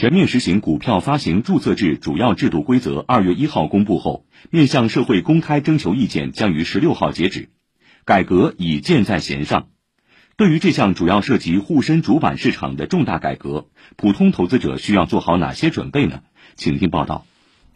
全面实行股票发行注册制主要制度规则二月一号公布后，面向社会公开征求意见将于十六号截止。改革已箭在弦上。对于这项主要涉及沪深主板市场的重大改革，普通投资者需要做好哪些准备呢？请听报道。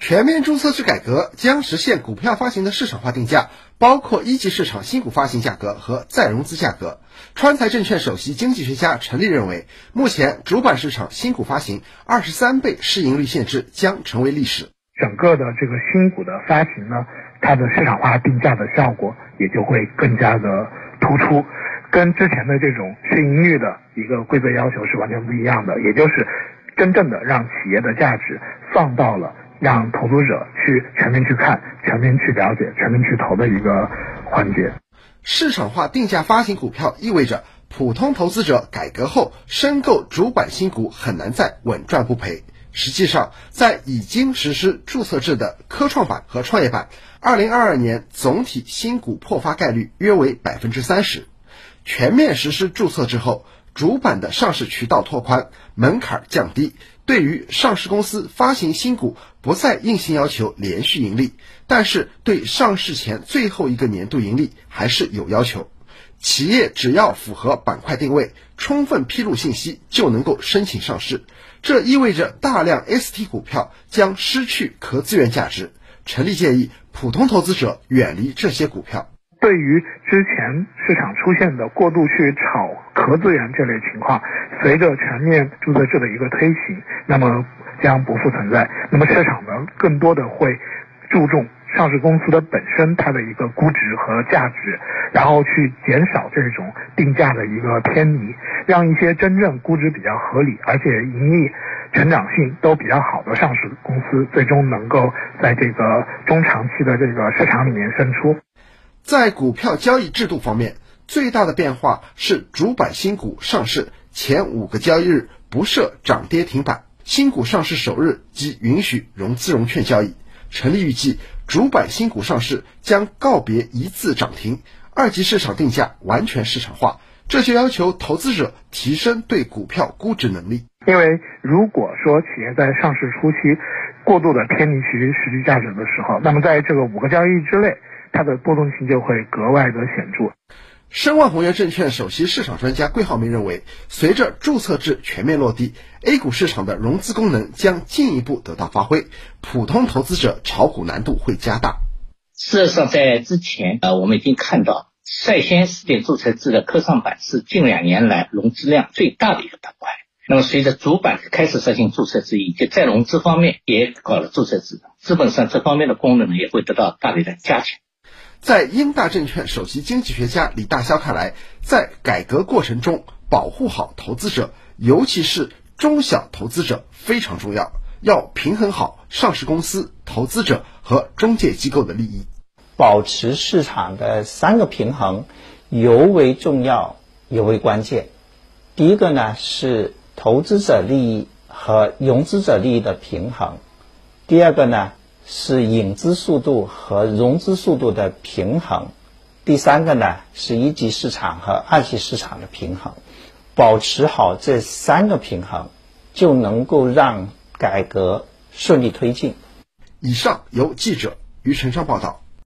全面注册制改革将实现股票发行的市场化定价，包括一级市场新股发行价格和再融资价格。川财证券首席经济学家陈立认为，目前主板市场新股发行二十三倍市盈率限制将成为历史。整个的这个新股的发行呢，它的市场化定价的效果也就会更加的突出，跟之前的这种市盈率的一个规则要求是完全不一样的，也就是真正的让企业的价值放到了。让投资者去全面去看、全面去了解、全面去投的一个环节。市场化定价发行股票意味着普通投资者改革后申购主板新股很难再稳赚不赔。实际上，在已经实施注册制的科创板和创业板，二零二二年总体新股破发概率约为百分之三十。全面实施注册制后，主板的上市渠道拓宽，门槛降低。对于上市公司发行新股，不再硬性要求连续盈利，但是对上市前最后一个年度盈利还是有要求。企业只要符合板块定位，充分披露信息，就能够申请上市。这意味着大量 ST 股票将失去壳资源价值。陈立建议普通投资者远离这些股票。对于之前市场出现的过度去炒壳资源这类情况，随着全面注册制的一个推行，那么将不复存在。那么市场呢，更多的会注重上市公司的本身它的一个估值和价值，然后去减少这种定价的一个偏离，让一些真正估值比较合理，而且盈利成长性都比较好的上市公司，最终能够在这个中长期的这个市场里面胜出。在股票交易制度方面，最大的变化是主板新股上市前五个交易日不设涨跌停板，新股上市首日即允许融资融券交易。陈立预计，主板新股上市将告别一字涨停，二级市场定价完全市场化。这就要求投资者提升对股票估值能力。因为如果说企业在上市初期过度的偏离其实际价值的时候，那么在这个五个交易日之内。它的波动性就会格外的显著。申万宏源证券首席市场专家桂浩明认为，随着注册制全面落地，A 股市场的融资功能将进一步得到发挥，普通投资者炒股难度会加大。事实上，在之前，呃，我们已经看到，率先试点注册制的科创板是近两年来融资量最大的一个板块。那么，随着主板开始实行注册制，以及在融资方面也搞了注册制，资本上这方面的功能呢，也会得到大力的加强。在英大证券首席经济学家李大霄看来，在改革过程中保护好投资者，尤其是中小投资者非常重要。要平衡好上市公司、投资者和中介机构的利益，保持市场的三个平衡尤为重要、尤为关键。第一个呢是投资者利益和融资者利益的平衡，第二个呢。是引资速度和融资速度的平衡，第三个呢是一级市场和二级市场的平衡，保持好这三个平衡，就能够让改革顺利推进。以上由记者于晨商报道。